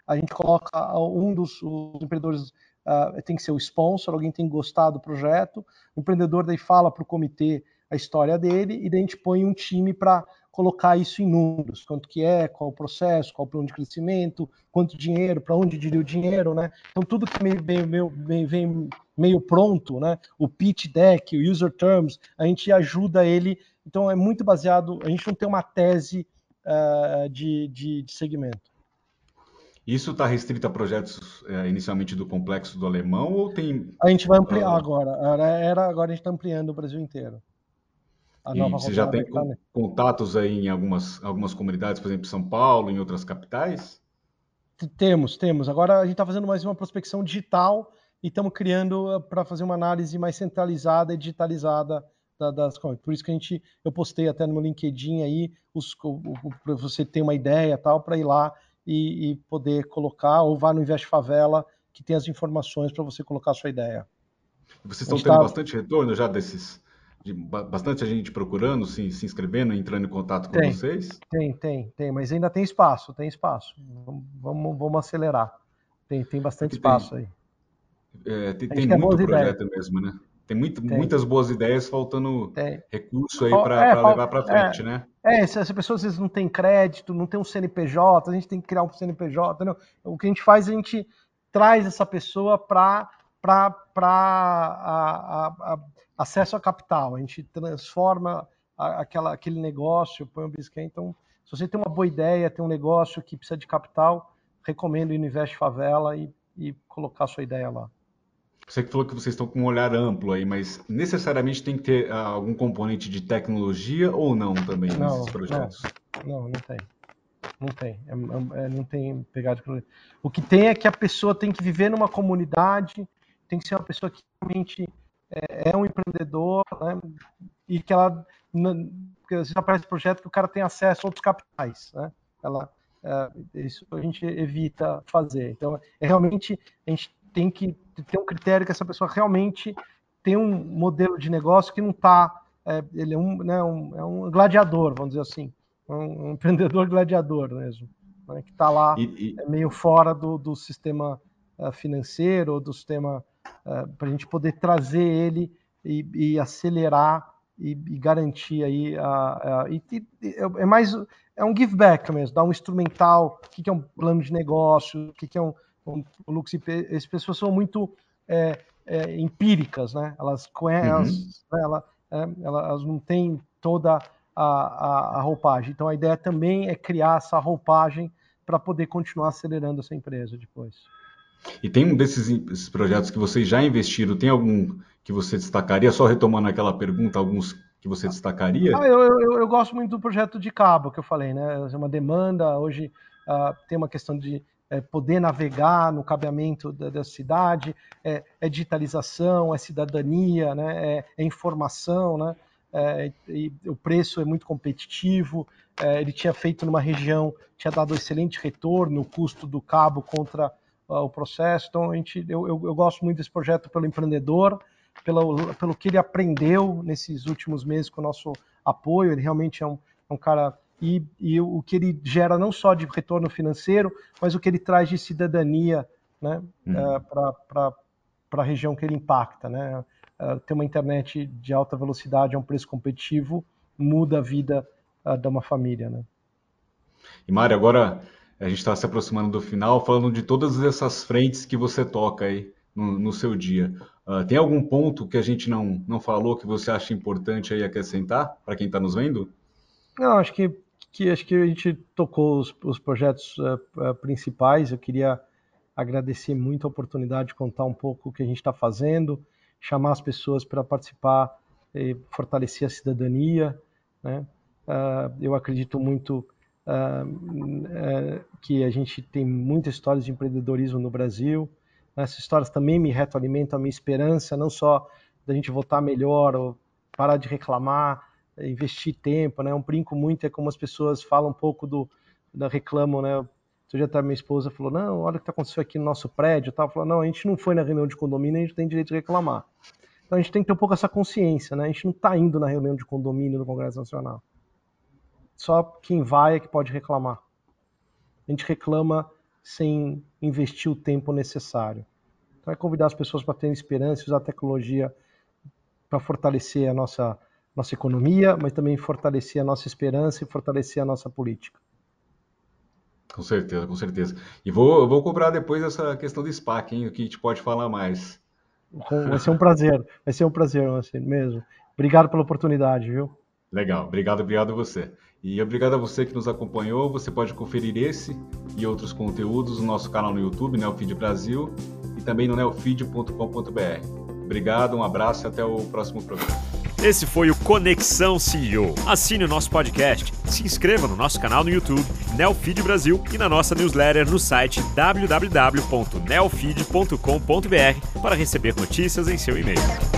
a gente coloca um dos empreendedores uh, tem que ser o sponsor, alguém tem que gostar do projeto, o empreendedor daí fala para o comitê a história dele e daí a gente põe um time para colocar isso em números, quanto que é, qual o processo, qual o plano de crescimento, quanto dinheiro, para onde diria o dinheiro, né? Então tudo que meio, meio, meio, vem meio pronto, né? O pitch deck, o user terms, a gente ajuda ele. Então é muito baseado, a gente não tem uma tese uh, de, de, de segmento. Isso está restrito a projetos é, inicialmente do complexo do alemão ou tem. A gente vai ampliar uh... agora. Era, agora a gente está ampliando o Brasil inteiro. A e você já tem contatos aí em algumas, algumas comunidades, por exemplo, São Paulo, em outras capitais? Temos, temos. Agora a gente está fazendo mais uma prospecção digital e estamos criando uh, para fazer uma análise mais centralizada e digitalizada das coisas. Por isso que a gente, eu postei até no meu LinkedIn aí, para você ter uma ideia tal, para ir lá e, e, poder colocar, ou vá no Invest Favela, que tem as informações para você colocar a sua ideia. Vocês estão tendo tá... bastante retorno já desses, de bastante gente procurando, se, se inscrevendo, entrando em contato com tem, vocês? Tem, tem, tem, mas ainda tem espaço, tem espaço. Vamos, vamos acelerar. Tem, tem bastante tem, espaço aí. É, tem, tem muito projeto ideias. mesmo, né? Tem, muito, tem, muitas boas ideias, faltando recurso aí para é, levar para frente, é, né? É, se as pessoas às vezes não têm crédito, não tem um CNPJ, a gente tem que criar um CNPJ. Entendeu? O que a gente faz, a gente traz essa pessoa para acesso a capital. A gente transforma aquela, aquele negócio, põe um bisquê. Então, se você tem uma boa ideia, tem um negócio que precisa de capital, recomendo no Invest Favela e, e colocar a sua ideia lá. Você que falou que vocês estão com um olhar amplo aí, mas necessariamente tem que ter uh, algum componente de tecnologia ou não também não, nesses projetos? Não, não, não tem. Não tem. É, é, é não tem pegada de O que tem é que a pessoa tem que viver numa comunidade, tem que ser uma pessoa que realmente é, é um empreendedor, né? E que ela. Porque às vezes aparece projeto que o cara tem acesso a outros capitais, né? Ela, é, isso a gente evita fazer. Então, é realmente a gente tem que ter um critério que essa pessoa realmente tem um modelo de negócio que não está. É, ele é um, né, um, é um gladiador, vamos dizer assim, um, um empreendedor <laughs> gladiador mesmo, né, que está lá e, e... É meio fora do, do sistema uh, financeiro, do sistema uh, para a gente poder trazer ele e, e acelerar e, e, garantir aí a, a e, é mais é um give back mesmo, dar um instrumental, o que, que é um plano de negócio, o que, que é um, um Lux IP, as pessoas são muito é, é, empíricas, né? Elas conhecem, uhum. elas, né, ela, é, elas não têm toda a, a, a, roupagem. Então a ideia também é criar essa roupagem para poder continuar acelerando essa empresa depois. E tem um desses projetos que vocês já investiram, tem algum que você destacaria? Só retomando aquela pergunta, alguns que você destacaria? Ah, eu, eu, eu, gosto muito do projeto de cabo que eu falei, né? É uma demanda, hoje uh, tem uma questão de é, poder navegar no cabeamento da, da cidade, é, é, digitalização, é cidadania, né, é, é informação, né, é, e o preço é muito competitivo. É, ele tinha feito numa região, tinha dado excelente retorno, o custo do cabo contra uh, o processo. Então, a gente, eu, eu, eu, gosto muito desse projeto pelo empreendedor, pelo, pelo que ele aprendeu nesses últimos meses com o nosso apoio. Ele realmente é um, um cara e, e o que ele gera não só de retorno financeiro, mas o que ele traz de cidadania né, uhum. uh, para a região que ele impacta. Né? Uh, ter uma internet de alta velocidade a um preço competitivo muda a vida uh, de uma família. Né? E Mário, agora a gente está se aproximando do final, falando de todas essas frentes que você toca aí no, no seu dia. Uh, tem algum ponto que a gente não, não falou que você acha importante aí acrescentar para quem está nos vendo? Não, acho que que acho que a gente tocou os, os projetos uh, principais. Eu queria agradecer muito a oportunidade de contar um pouco o que a gente está fazendo, chamar as pessoas para participar e fortalecer a cidadania. Né? Uh, eu acredito muito uh, que a gente tem muitas histórias de empreendedorismo no Brasil. Essas histórias também me retroalimentam a minha esperança, não só da gente votar melhor ou parar de reclamar, investir tempo, né? Um brinco muito é como as pessoas falam um pouco do, da reclamam, né? Outro dia até minha esposa falou, não, olha o que aconteceu aqui no nosso prédio, tal. Falou, não, a gente não foi na reunião de condomínio, a gente tem direito de reclamar. Então a gente tem que ter um pouco essa consciência, né? A gente não está indo na reunião de condomínio do Congresso Nacional. Só quem vai é que pode reclamar. A gente reclama sem investir o tempo necessário. Então é convidar as pessoas para terem esperança, usar a tecnologia para fortalecer a nossa, nossa economia, mas também fortalecer a nossa esperança e fortalecer a nossa política. Com certeza, com certeza. E vou, vou cobrar depois essa questão do SPAC, hein, o que a gente pode falar mais. Vai ser um prazer, vai ser um prazer, assim, mesmo. Obrigado pela oportunidade, viu? Legal, obrigado, obrigado a você. E obrigado a você que nos acompanhou. Você pode conferir esse e outros conteúdos no nosso canal no YouTube, Neofeed Brasil, e também no neofeed.com.br. Obrigado, um abraço e até o próximo programa. Esse foi o Conexão CEO. Assine o nosso podcast, se inscreva no nosso canal no YouTube, Neofeed Brasil, e na nossa newsletter no site www.neofeed.com.br para receber notícias em seu e-mail.